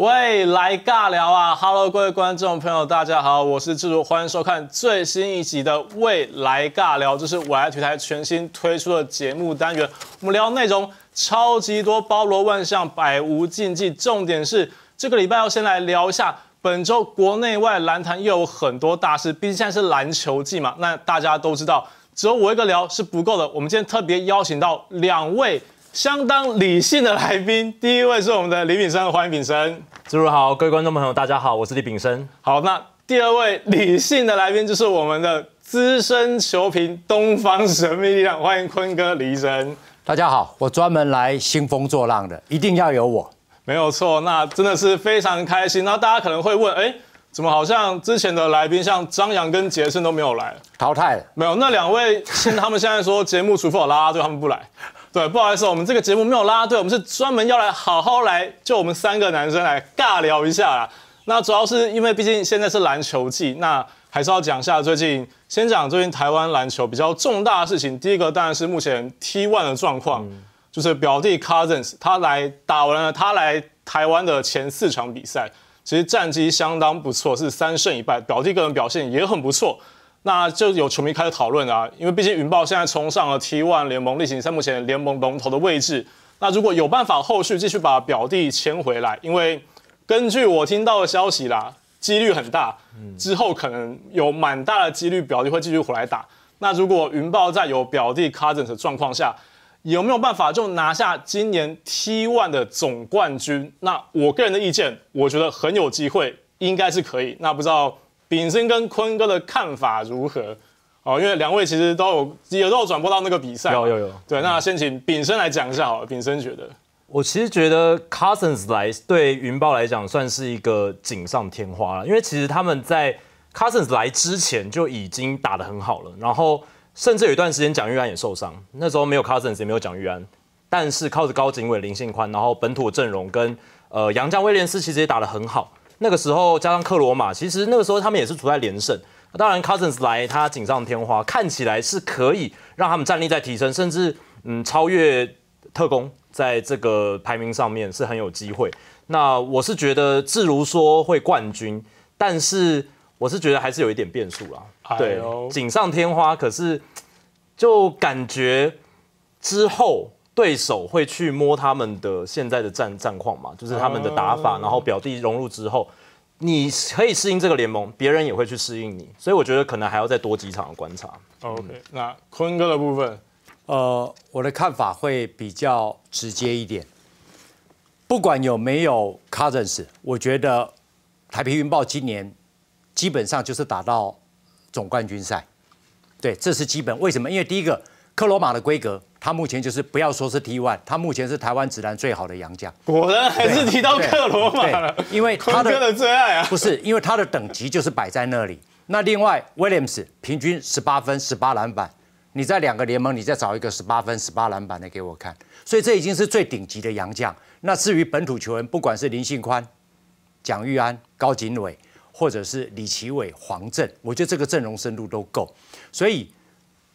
喂，来尬聊啊！Hello，各位观众朋友，大家好，我是志如，欢迎收看最新一集的《未来尬聊》，这是我来体台全新推出的节目单元。我们聊内容超级多，包罗万象，百无禁忌。重点是这个礼拜要先来聊一下本周国内外篮坛又有很多大事，毕竟现在是篮球季嘛。那大家都知道，只有我一个聊是不够的。我们今天特别邀请到两位。相当理性的来宾，第一位是我们的李炳生，欢迎炳生。诸如好，各位观众朋友，大家好，我是李炳生。好，那第二位理性的来宾就是我们的资深球评东方神秘力量，欢迎坤哥李医生。大家好，我专门来兴风作浪的，一定要有我。没有错，那真的是非常开心。那大家可能会问，哎，怎么好像之前的来宾像张扬跟杰森都没有来，淘汰了？没有，那两位现他们现在说节目除非有拉拉队，他们不来。对，不好意思，我们这个节目没有拉队，我们是专门要来好好来，就我们三个男生来尬聊一下啦。那主要是因为毕竟现在是篮球季，那还是要讲一下最近，先讲最近台湾篮球比较重大的事情。第一个当然是目前 T1 的状况，就是表弟 Cousins 他来打完了他来台湾的前四场比赛，其实战绩相当不错，是三胜一败，表弟个人表现也很不错。那就有球迷开始讨论啊，因为毕竟云豹现在冲上了 T1 联盟例行赛目前联盟龙头的位置。那如果有办法后续继续把表弟签回来，因为根据我听到的消息啦，几率很大，之后可能有蛮大的几率表弟会继续回来打。那如果云豹在有表弟 Cousins 的状况下，有没有办法就拿下今年 T1 的总冠军？那我个人的意见，我觉得很有机会，应该是可以。那不知道。炳生跟坤哥的看法如何？哦，因为两位其实都有有都有转播到那个比赛，有有有。对，那先请炳生来讲一下好了。炳生觉得，我其实觉得 Cousins 来对云豹来讲算是一个锦上添花了，因为其实他们在 Cousins 来之前就已经打得很好了，然后甚至有一段时间蒋玉安也受伤，那时候没有 Cousins 也没有蒋玉安，但是靠着高景伟、林信宽，然后本土阵容跟呃杨将威廉斯其实也打得很好。那个时候加上克罗马，其实那个时候他们也是处在连胜。当然，Cousins 来他锦上添花，看起来是可以让他们战力在提升，甚至嗯超越特工，在这个排名上面是很有机会。那我是觉得，自如说会冠军，但是我是觉得还是有一点变数啦。对，锦上添花，可是就感觉之后。对手会去摸他们的现在的战战况嘛？就是他们的打法，然后表弟融入之后，你可以适应这个联盟，别人也会去适应你，所以我觉得可能还要再多几场的观察。OK，那坤哥的部分，呃，我的看法会比较直接一点。不管有没有 Cousins，我觉得台皮云豹今年基本上就是打到总冠军赛，对，这是基本。为什么？因为第一个，克罗马的规格。他目前就是不要说是 T1，他目前是台湾直男最好的洋将。果然还是提到克罗马了，因为他的最爱啊，不是因为他的等级就是摆在那里。那另外 Williams 平均十八分、十八篮板，你在两个联盟，你再找一个十八分、十八篮板的给我看。所以这已经是最顶级的洋将。那至于本土球员，不管是林信宽、蒋玉安、高景伟，或者是李奇伟、黄振，我觉得这个阵容深度都够。所以，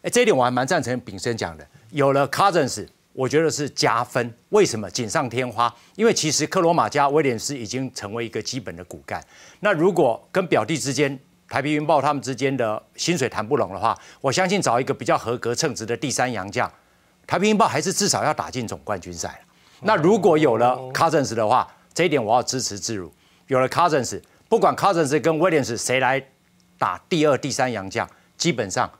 哎，这一点我还蛮赞成炳生讲的。有了 Cousins，我觉得是加分。为什么锦上添花？因为其实克罗马加威廉斯已经成为一个基本的骨干。那如果跟表弟之间，台皮云豹他们之间的薪水谈不拢的话，我相信找一个比较合格称职的第三洋将，台皮云豹还是至少要打进总冠军赛那如果有了 Cousins 的话，这一点我要支持自如。有了 Cousins，不管 Cousins 跟 Williams 谁来打第二、第三洋将，基本上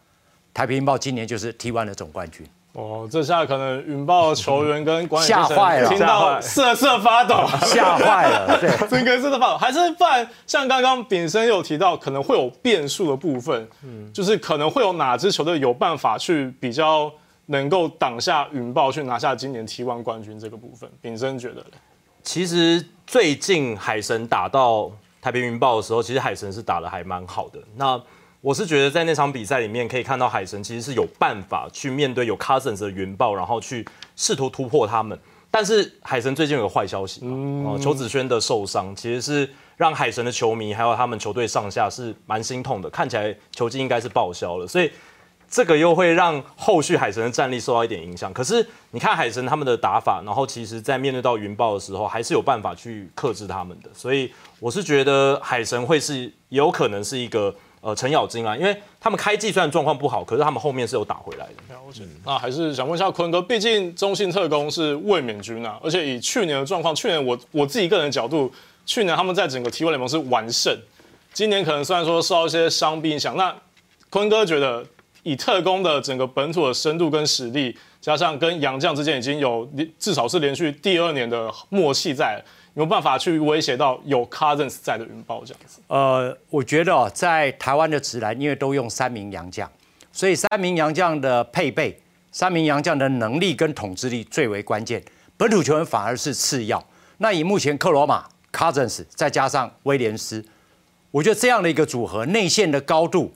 台皮云豹今年就是 T1 的总冠军。哦，这下可能云豹球员跟管理吓坏了，听到瑟瑟发抖，吓坏了，对，整个瑟瑟发抖。还是不然，像刚刚炳生有提到，可能会有变数的部分，嗯，就是可能会有哪支球队有办法去比较能够挡下云豹，去拿下今年 T1 冠军这个部分。炳生觉得，其实最近海神打到台北云豹的时候，其实海神是打的还蛮好的。那我是觉得在那场比赛里面可以看到海神其实是有办法去面对有 Cousins 的云豹，然后去试图突破他们。但是海神最近有个坏消息，哦，邱子轩的受伤其实是让海神的球迷还有他们球队上下是蛮心痛的，看起来球季应该是报销了。所以这个又会让后续海神的战力受到一点影响。可是你看海神他们的打法，然后其实在面对到云豹的时候，还是有办法去克制他们的。所以我是觉得海神会是有可能是一个呃程咬金啊，因为他们开季虽然状况不好，可是他们后面是有打回来的。了解。那还是想问一下坤哥，毕竟中信特工是卫冕军啊，而且以去年的状况，去年我我自己个人的角度，去年他们在整个 T1 联盟是完胜，今年可能虽然说受到一些伤病影响，那坤哥觉得以特工的整个本土的深度跟实力，加上跟杨将之间已经有至少是连续第二年的默契在，有办法去威胁到有 Cousins 在的云豹这样子？呃，我觉得，在台湾的直男，因为都用三名洋将，所以三名洋将的配备、三名洋将的能力跟统治力最为关键，本土球员反而是次要。那以目前克罗马、Cousins 再加上威廉斯，我觉得这样的一个组合，内线的高度、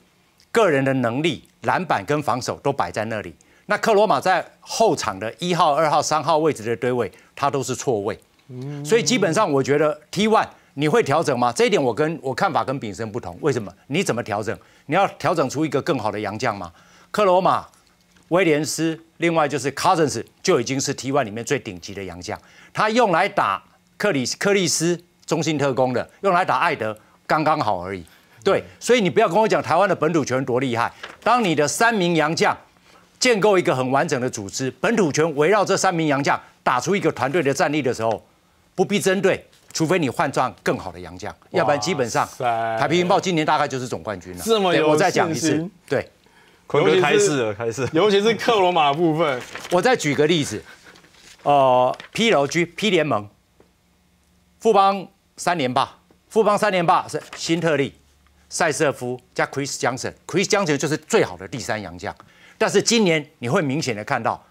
个人的能力、篮板跟防守都摆在那里。那克罗马在后场的一号、二号、三号位置的堆位，他都是错位。所以基本上，我觉得 T one 你会调整吗？这一点我跟我看法跟炳生不同。为什么？你怎么调整？你要调整出一个更好的洋将吗？克罗马、威廉斯，另外就是 Cousins 就已经是 T one 里面最顶级的洋将。他用来打克里克里斯中心特工的，用来打艾德刚刚好而已。对，所以你不要跟我讲台湾的本土权多厉害。当你的三名洋将建构一个很完整的组织，本土权围绕这三名洋将打出一个团队的战力的时候，不必针对，除非你换上更好的洋将，要不然基本上塞台啤云豹今年大概就是总冠军了。这么有我再讲一次，对坤哥尤其开始了，开始。尤其是克罗马部分，我再举个例子，呃，P 楼 G P 联盟，富邦三连霸，富邦三连霸是新特利、塞瑟夫加 Chris Johnson，Chris Johnson 就是最好的第三洋将。但是今年你会明显的看到，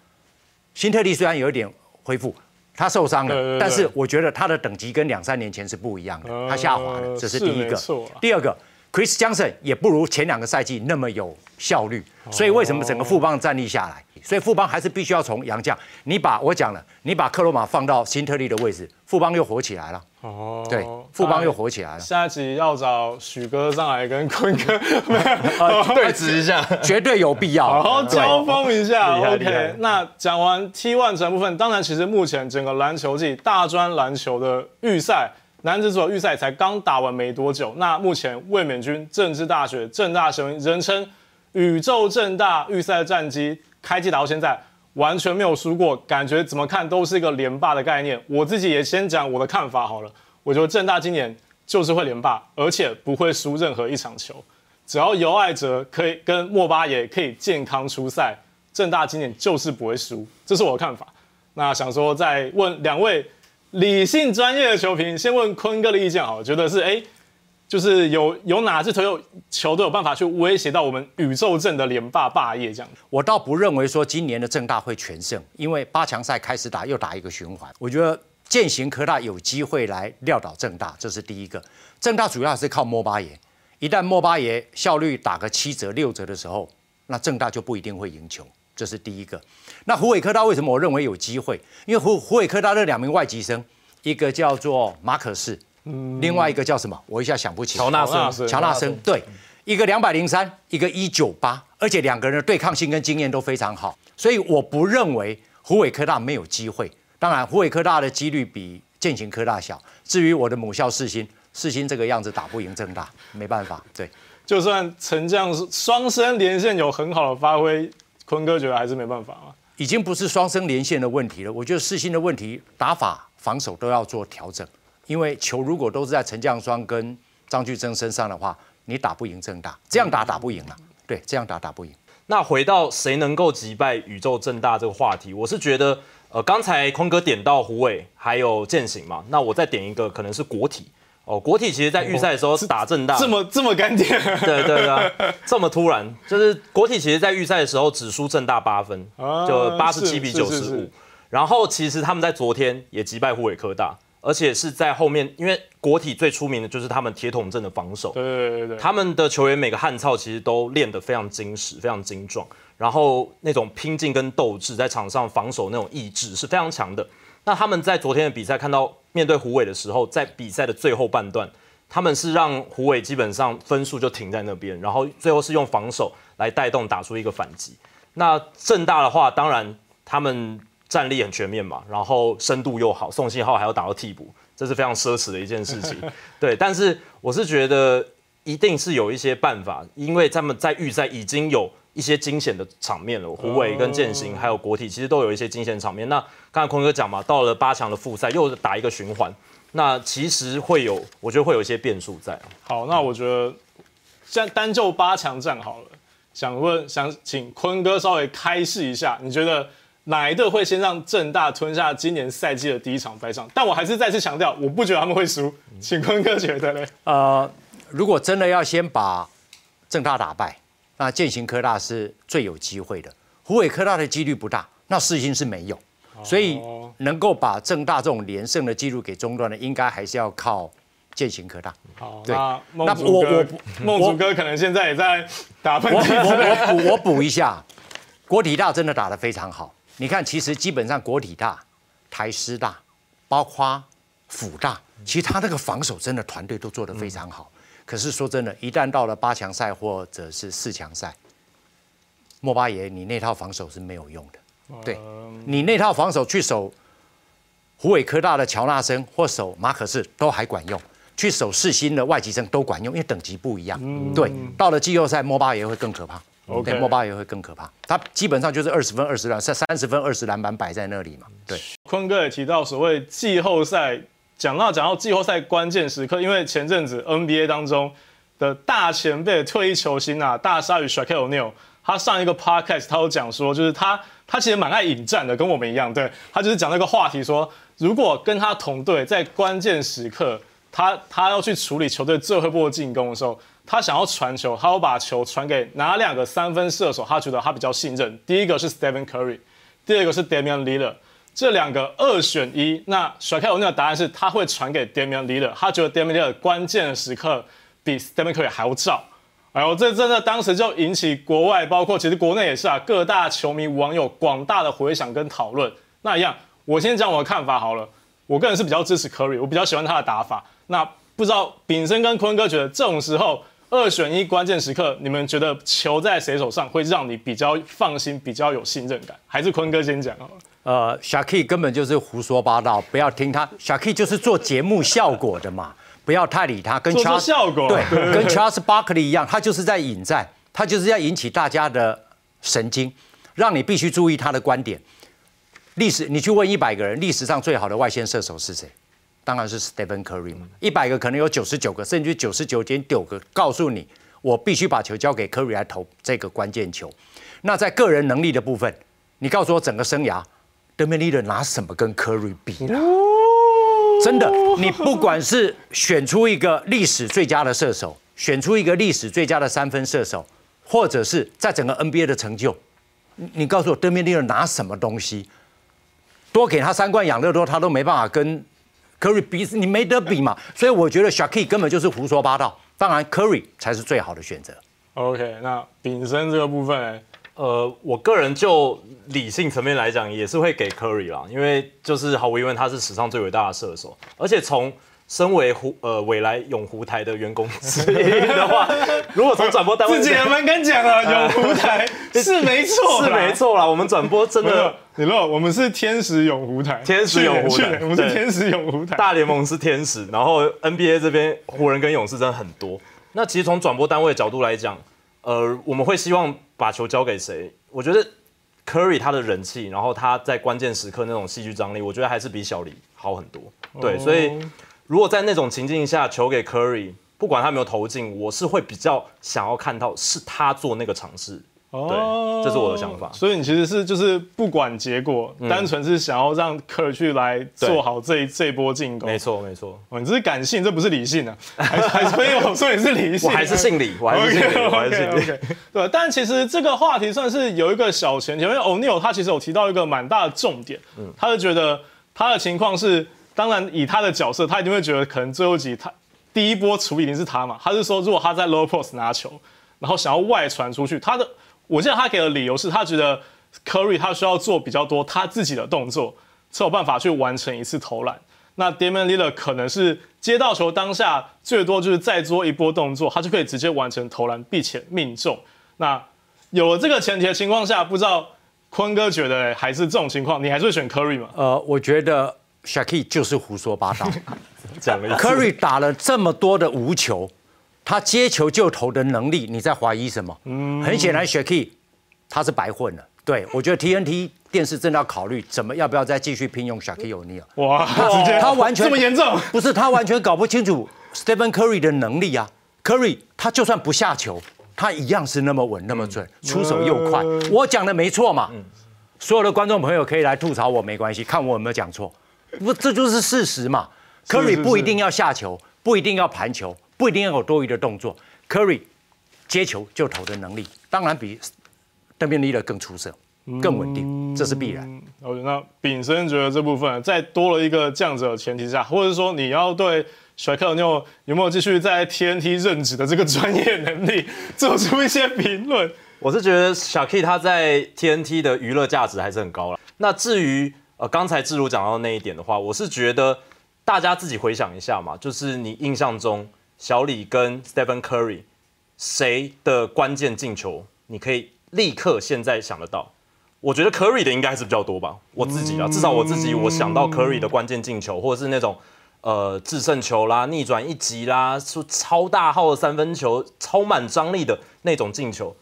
新特利虽然有一点恢复，他受伤了，但是我觉得他的等级跟两三年前是不一样的，他下滑了，这是第一个。第二个，Chris Johnson 也不如前两个赛季那么有效率，所以为什么整个富邦战力下来？所以富邦还是必须要从洋将，你把我讲了，你把克罗马放到新特利的位置，富邦又火起来了。哦对，富邦又火起来了，下一集要找许哥上来跟坤哥 对峙一下。绝对有必要。好好交锋一下。OK，那讲完 T1 这部分，当然其实目前整个篮球季大专篮球的预赛，男子组的预赛才刚打完没多久。那目前卫冕军政治大学正大雄人称宇宙正大预赛战绩，开季打到现在。完全没有输过，感觉怎么看都是一个连霸的概念。我自己也先讲我的看法好了，我觉得正大今年就是会连霸，而且不会输任何一场球。只要尤爱哲可以跟莫巴也可以健康出赛，正大今年就是不会输，这是我的看法。那想说再问两位理性专业的球评，先问坤哥的意见好了，觉得是哎，就是有有哪支球队球队有办法去威胁到我们宇宙阵的连霸霸业这样？我倒不认为说今年的正大会全胜，因为八强赛开始打又打一个循环，我觉得践行科大有机会来撂倒正大，这是第一个。正大主要是靠莫巴耶，一旦莫巴耶效率打个七折六折的时候，那正大就不一定会赢球，这是第一个。那湖北科大为什么我认为有机会？因为湖湖北科大那两名外籍生，一个叫做马可士士，另外一个叫什么？我一下想不起。乔纳森乔纳森乔纳森，对，一个两百零三，一个一九八，而且两个人的对抗性跟经验都非常好，所以我不认为湖北科大没有机会。当然，湖北科大的几率比建行科大小。至于我的母校世新，世新这个样子打不赢正大，没办法。对，就算陈将双生连线有很好的发挥，坤哥觉得还是没办法啊。已经不是双生连线的问题了。我觉得世新的问题，打法、防守都要做调整，因为球如果都是在陈将双跟张居正身上的话，你打不赢正大，这样打打不赢了。对，这样打打不赢。那回到谁能够击败宇宙正大这个话题，我是觉得，呃，刚才坤哥点到胡伟还有践行嘛，那我再点一个，可能是国体哦。国体其实在预赛的时候打正大，这么这么干点，对对对，这么突然，就是国体其实在预赛的时候只输正大八分，啊就八十七比九十五是是。然后其实他们在昨天也击败湖北科大，而且是在后面，因为国体最出名的就是他们铁桶阵的防守，对对对对，他们的球员每个悍操其实都练得非常精实、非常精壮，然后那种拼劲跟斗志，在场上防守那种意志是非常强的。那他们在昨天的比赛看到面对胡伟的时候，在比赛的最后半段，他们是让胡伟基本上分数就停在那边，然后最后是用防守来带动打出一个反击。那正大的话，当然他们战力很全面嘛，然后深度又好，宋信浩还要打到替补，这是非常奢侈的一件事情。对，但是我是觉得一定是有一些办法，因为他们在预赛已经有一些惊险的场面了，胡伟跟建行还有国体其实都有一些惊险场面。那刚才坤哥讲嘛，到了八强的复赛又打一个循环，那其实会有，我觉得会有一些变数在。好，那我觉得现在单就八强战好了，想问想请坤哥稍微开示一下，你觉得哪一队会先让正大吞下今年赛季的第一场败仗？但我还是再次强调，我不觉得他们会输，请坤哥觉得嘞？呃，如果真的要先把正大打败，那建行科大是最有机会的，湖北科大的几率不大，那四星是没有，所以能够把正大这种连胜的记录给中断的，应该还是要靠践行科大。好，对那那我我不，孟祖哥可能现在也在打喷我嚏。我我补我补一下，国体大真的打得非常好。你看，其实基本上国体大、台师大，包括辅大，其实他那个防守真的团队都做得非常好。可是说真的，一旦到了八强赛或者是四强赛，莫巴爷你那套防守是没有用的。对你那套防守去守湖北科大的乔纳森或守马可士都还管用，去守世新的外籍生都管用，因为等级不一样。对，到了季后赛，莫巴爷会更可怕。OK，莫巴也会更可怕。他基本上就是二十分、二十篮，三三十分、二十篮板摆在那里嘛。对，坤哥也提到所谓季后赛，讲到讲到季后赛关键时刻，因为前阵子 NBA 当中的大前辈退役球星啊，大鲨鱼 Shaquille O'Neal，他上一个 podcast 他有讲说，就是他他其实蛮爱引战的，跟我们一样，对他就是讲那个话题说，如果跟他同队在关键时刻，他他要去处理球队最后一波进攻的时候，他想要传球，他要把球传给哪两个三分射手，他觉得他比较信任。第一个是 Stephen Curry，第二个是 Damian l i l l a r。这两个二选一，那甩开我那个答案是他会传给 Damian l i l l a r 他觉得 Damian l i l l a r 关键的时刻比 Stephen Curry 还要照。哎呦，这真的当时就引起国外，包括其实国内也是啊，各大球迷网友广大的回响跟讨论。那一样，我先讲我的看法好了。我个人是比较支持 Curry，我比较喜欢他的打法。那不知道炳生跟坤哥觉得这种时候二选一关键时刻，你们觉得球在谁手上会让你比较放心、比较有信任感？还是坤哥先讲好了？呃 s h a k i 根本就是胡说八道，不要听他 s h a k i 就是做节目效果的嘛，不要太理他。跟 Charles 效果对，对跟 Charles Barkley 一样，他就是在引战，他就是要引起大家的神经，让你必须注意他的观点。历史，你去问一百个人，历史上最好的外线射手是谁？当然是 Stephen Curry 嘛。一百个可能有九十九个，甚至九十九点九个告诉你，我必须把球交给 Curry 来投这个关键球。那在个人能力的部分，你告诉我整个生涯 d e m i l l 拿什么跟 Curry 比呢？真的，你不管是选出一个历史最佳的射手，选出一个历史最佳的三分射手，或者是在整个 NBA 的成就，你你告诉我 d e m i l l 拿什么东西？多给他三罐养乐多，他都没办法跟 Curry 比，你没得比嘛。所以我觉得 Shaki 根本就是胡说八道。当然，Curry 才是最好的选择。OK，那炳生这个部分、欸，呃，我个人就理性层面来讲，也是会给 Curry 啦，因为就是毫无疑问他是史上最伟大的射手，而且从身为湖呃未来永湖台的员工之一的话，如果从转播单位自己人蛮敢讲啊，永湖台 是没错，是没。错啦，我们转播真的，你漏，我们是天使永湖台，天使永湖台是天使永湖台。大联盟是天使，然后 NBA 这边湖人跟勇士真的很多。那其实从转播单位的角度来讲，呃，我们会希望把球交给谁？我觉得 Curry 他的人气，然后他在关键时刻那种戏剧张力，我觉得还是比小李好很多。对，所以如果在那种情境下球给 Curry，不管他有没有投进，我是会比较想要看到是他做那个尝试。对，这是我的想法。所以你其实是就是不管结果，单纯是想要让科尔去来做好这一这一波进攻。没错，没错，哦，你这是感性，这不是理性啊，还还是没有说你是理性，我还是姓李，我还是姓李，我还是姓 OK 李。OK，对，但其实这个话题算是有一个小前提，因为 O'Neal 他其实有提到一个蛮大的重点，他就觉得他的情况是，当然以他的角色，他一定会觉得可能最后一集他第一波处理一定是他嘛，他是说如果他在 low post 拿球，然后想要外传出去，他的我记得他给的理由是他觉得 Curry 他需要做比较多他自己的动作，才有办法去完成一次投篮。那 Damian Lillard 可能是接到球当下最多就是再做一波动作，他就可以直接完成投篮，并且命中。那有了这个前提的情况下，不知道坤哥觉得还是这种情况，你还是会选 Curry 吗？呃，我觉得 Shaki 就是胡说八道。Curry 打了这么多的无球，他接球就投的能力，你在怀疑什么？很显然 Shaki 他是白混了。对我觉得 TNT 电视真的要考虑怎么要不要再继续聘用 Shaki O'Neal。哇，他完全这么严重？不是他完全搞不清楚 Stephen Curry 的能力啊。Curry 他就算不下球，他一样是那么稳那么准，出手又快。我讲的没错嘛。所有的观众朋友可以来吐槽我没关系，看我有没有讲错。不，这就是事实嘛。是 Curry 不一定要下球，不一定要盘球，不一定要有多余的动作。Curry 接球就投的能力，当然比邓边利的更出色、更稳定，这是必然。哦，那炳生觉得这部分在多了一个这样子的前提下，或者说你要对甩克你有有没有继续在 TNT 任职的这个专业能力 做出一些评论？我是觉得小 K 他在 TNT 的娱乐价值还是很高了。那至于呃刚才志如讲到那一点的话，我是觉得大家自己回想一下嘛，就是你印象中小李跟 Stephen Curry 谁的关键进球，你可以立刻现在想得到。我觉得 Curry 的应该还是比较多吧，我自己啊，至少我自己我想到 Curry 的关键进球，或者是那种呃制胜球啦、逆转一击啦、出超大号的三分球、超满张力的那种进球，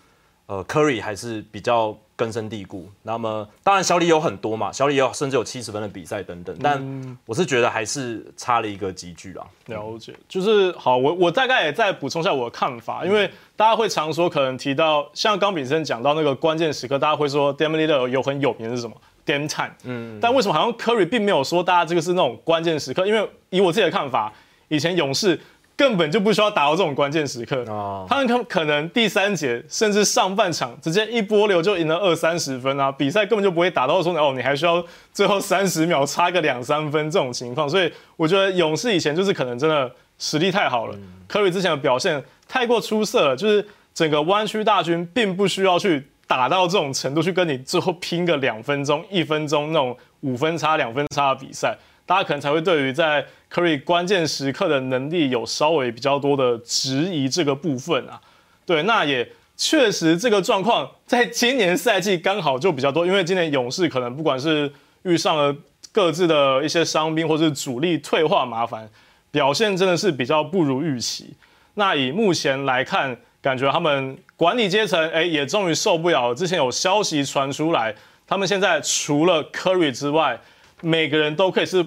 呃，Curry 还是比较根深蒂固。那么当然小李有很多嘛，小李有甚至有七十分的比赛等等，但我是觉得还是差了一个集距啊。了解，就是好，我我大概也再补充一下我的看法，因为大家会常说，可能提到像刚炳生讲到那个关键时刻，大家会说 Damian Lillard 有很有名的是什么 Dame Time，嗯，但为什么好像 Curry 并没有说大家这个是那种关键时刻？因为以我自己的看法，以前勇士根本就不需要打到这种关键时刻，哦。他们可可能第三节甚至上半场直接一波流就赢了二三十分啊，比赛根本就不会打到说哦，你还需要最后三十秒差个两三分这种情况，所以我觉得勇士以前就是可能真的实力太好了，科瑞之前的表现太过出色了，就是整个湾区大军并不需要去打到这种程度去跟你最后拼个两分钟、一分钟那种五分差、两分差的比赛，大家可能才会对于在 Curry 关键时刻的能力有稍微比较多的质疑这个部分啊。对，那也确实这个状况在今年赛季刚好就比较多，因为今年勇士可能不管是遇上了各自的一些伤兵，或是主力退化麻烦，表现真的是比较不如预期。那以目前来看，感觉他们管理阶层哎也终于受不了了。之前有消息传出来，他们现在除了 Curry 之外，每个人都可以是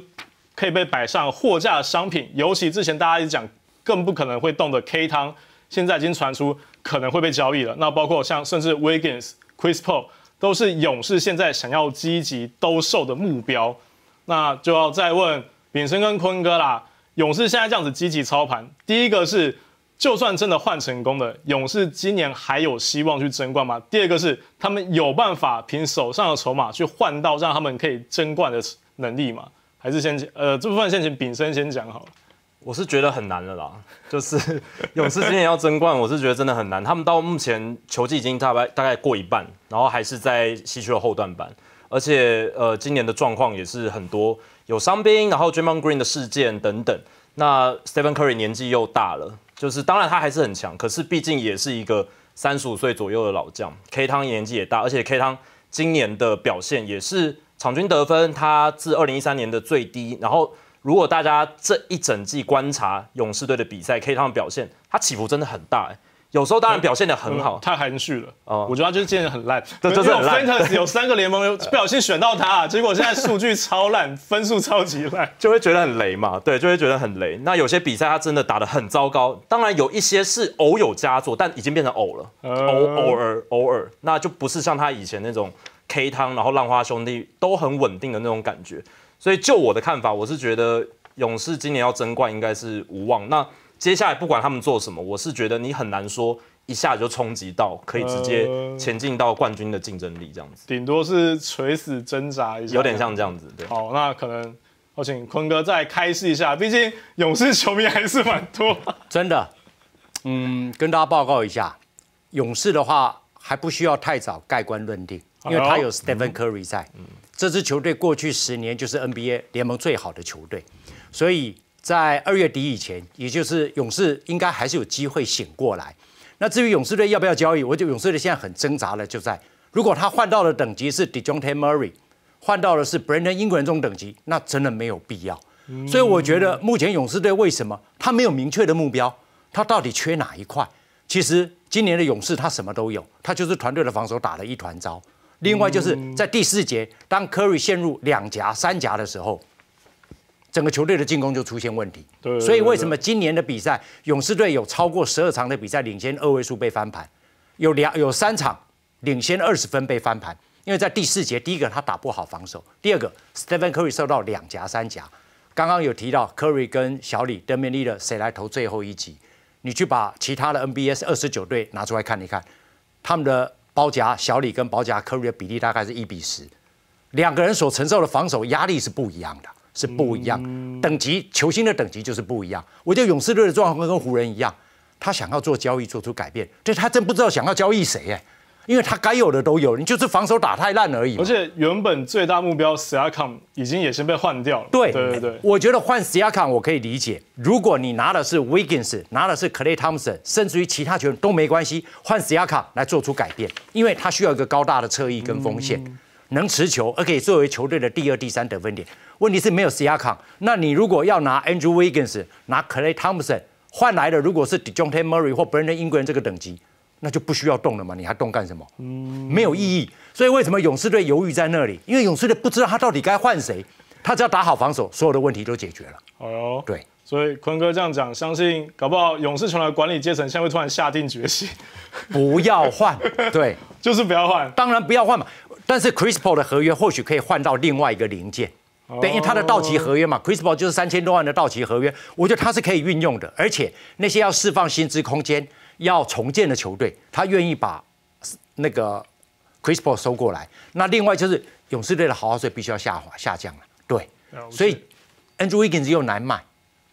可以被摆上货架的商品。尤其之前大家一直讲更不可能会动的 K 汤，现在已经传出可能会被交易了。那包括像甚至 Wiggins、Chris Paul 都是勇士现在想要积极兜售的目标。那就要再问炳生跟坤哥啦，勇士现在这样子积极操盘，第一个是。就算真的换成功了，勇士今年还有希望去争冠吗？第二个是他们有办法凭手上的筹码去换到让他们可以争冠的能力吗？还是先呃这部分先请炳生先讲好了。我是觉得很难了啦，就是 勇士今年要争冠，我是觉得真的很难。他们到目前球季已经大概大概过一半，然后还是在西区的后段班，而且呃今年的状况也是很多有伤兵，然后 Draymond Green 的事件等等。那 Stephen Curry 年纪又大了，就是当然他还是很强，可是毕竟也是一个三十五岁左右的老将。K 汤年纪也大，而且 K 汤今年的表现也是场均得分，他自二零一三年的最低。然后如果大家这一整季观察勇士队的比赛，K 汤的表现，他起伏真的很大、欸。有时候当然表现的很好，太含蓄了。哦我觉得他就是今年很烂，对就是很烂有 Fantasy 有三个联盟有不小心选到他，结果现在数据超烂，分数超级烂。就会觉得很雷嘛，对，就会觉得很雷。那有些比赛他真的打得很糟糕，当然有一些是偶有佳作，但已经变成偶了，偶偶尔偶尔，那就不是像他以前那种 K 汤，然后浪花兄弟都很稳定的那种感觉。所以就我的看法，我是觉得勇士今年要争冠应该是无望。那接下来不管他们做什么，我是觉得你很难说一下就冲击到可以直接前进到冠军的竞争力这样子，顶多是垂死挣扎一下，有点像这样子，对。好，那可能我请坤哥再开示一下，毕竟勇士球迷还是蛮多。真的，嗯，跟大家报告一下，勇士的话还不需要太早盖棺论定，因为他有 Stephen Curry 在。这支球队过去十年就是 NBA 联盟最好的球队，所以在二月底以前，也就是勇士应该还是有机会醒过来。那至于勇士队要不要交易，我觉得勇士队现在很挣扎的就在，如果他换到的等级是 Dejounte Murray，换到的是 Brandon Ingram 这种等级，那真的没有必要。所以我觉得目前勇士队为什么他没有明确的目标，他到底缺哪一块？其实今年的勇士他什么都有，他就是团队的防守打了一团糟。另外就是在第四节，当 Curry 陷入两夹、三夹的时候，整个球队的进攻就出现问题。对所以为什么今年的比赛，勇士队有超过十二场的比赛领先二位数被翻盘，有两有三场领先二十分被翻盘？因为在第四节，第一个他打不好防守，第二个 Stephen Curry 受到两夹、三夹。刚刚有提到 Curry 跟小李德米利的谁来投最后一集？你去把其他的 NBS 二十九队拿出来看一看，他们的包夹小李跟包夹 Curry 的比例大概是一比十，两个人所承受的防守压力是不一样的，是不一样。等级球星的等级就是不一样。我觉得勇士队的状况跟湖人一样，他想要做交易做出改变，这他真不知道想要交易谁哎，因为他该有的都有，你就是防守打太烂而已。而且原本最大目标 s i a k a m 已经也先被换掉了。对对对对，我觉得换 s i a k a m 我可以理解。如果你拿的是 Wiggins，拿的是 Clay Thompson，甚至于其他球员都没关系，换 s i a k a m 来做出改变，因为他需要一个高大的侧翼跟锋线，能持球，而可以作为球队的第二、第三得分点。问题是没有 s i a k a m 那你如果要拿 Andrew Wiggins，拿 Clay Thompson 换来的，如果是 Dejounte Murray 或 Brandon Ingram 这个等级，那就不需要动了嘛？你还动干什么？嗯没有意义。所以为什么勇士队犹豫在那里？因为勇士队不知道他到底该换谁，他只要打好防守，所有的问题都解决了。好哟。对，所以坤哥这样讲，相信搞不好勇士球的管理阶层现在会突然下定决心，不要换，对，就是不要换。当然不要换嘛。但是 Chris Paul 的合约或许可以换到另外一个零件，对，因为他的到期合约嘛，Chris Paul 就是三千多万的到期合约，我觉得他是可以运用的。而且那些要释放薪资空间、要重建的球队，他愿意把那个 Chris Paul 收过来。那另外就是勇士队的豪华税必须要下滑下降了，对，所以 Andrew Wiggins 又难买，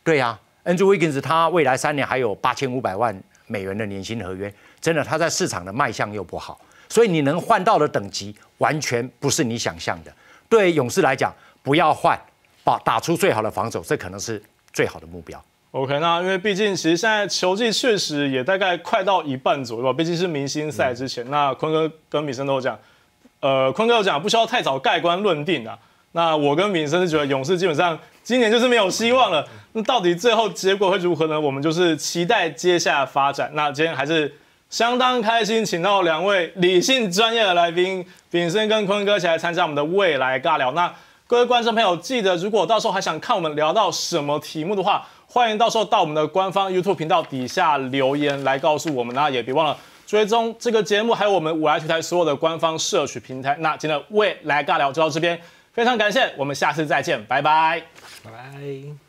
对啊、a n d r e w Wiggins 他未来三年还有八千五百万美元的年薪合约，真的他在市场的卖相又不好，所以你能换到的等级完全不是你想象的。对勇士来讲，不要换，把打出最好的防守，这可能是最好的目标。OK，那因为毕竟其实现在球季确实也大概快到一半左右吧，毕竟是明星赛之前。那坤哥跟米生都有讲，呃，坤哥有讲不需要太早盖棺论定啊。那我跟米生是觉得勇士基本上今年就是没有希望了。那到底最后结果会如何呢？我们就是期待接下来发展。那今天还是相当开心，请到两位理性专业的来宾，炳生跟坤哥一起来参加我们的未来尬聊。那各位观众朋友，记得如果到时候还想看我们聊到什么题目的话，欢迎到时候到我们的官方 YouTube 频道底下留言来告诉我们。那也别忘了追踪这个节目，还有我们五来体台所有的官方社群平台。那今天的未来尬聊就到这边，非常感谢，我们下次再见，拜拜。拜拜。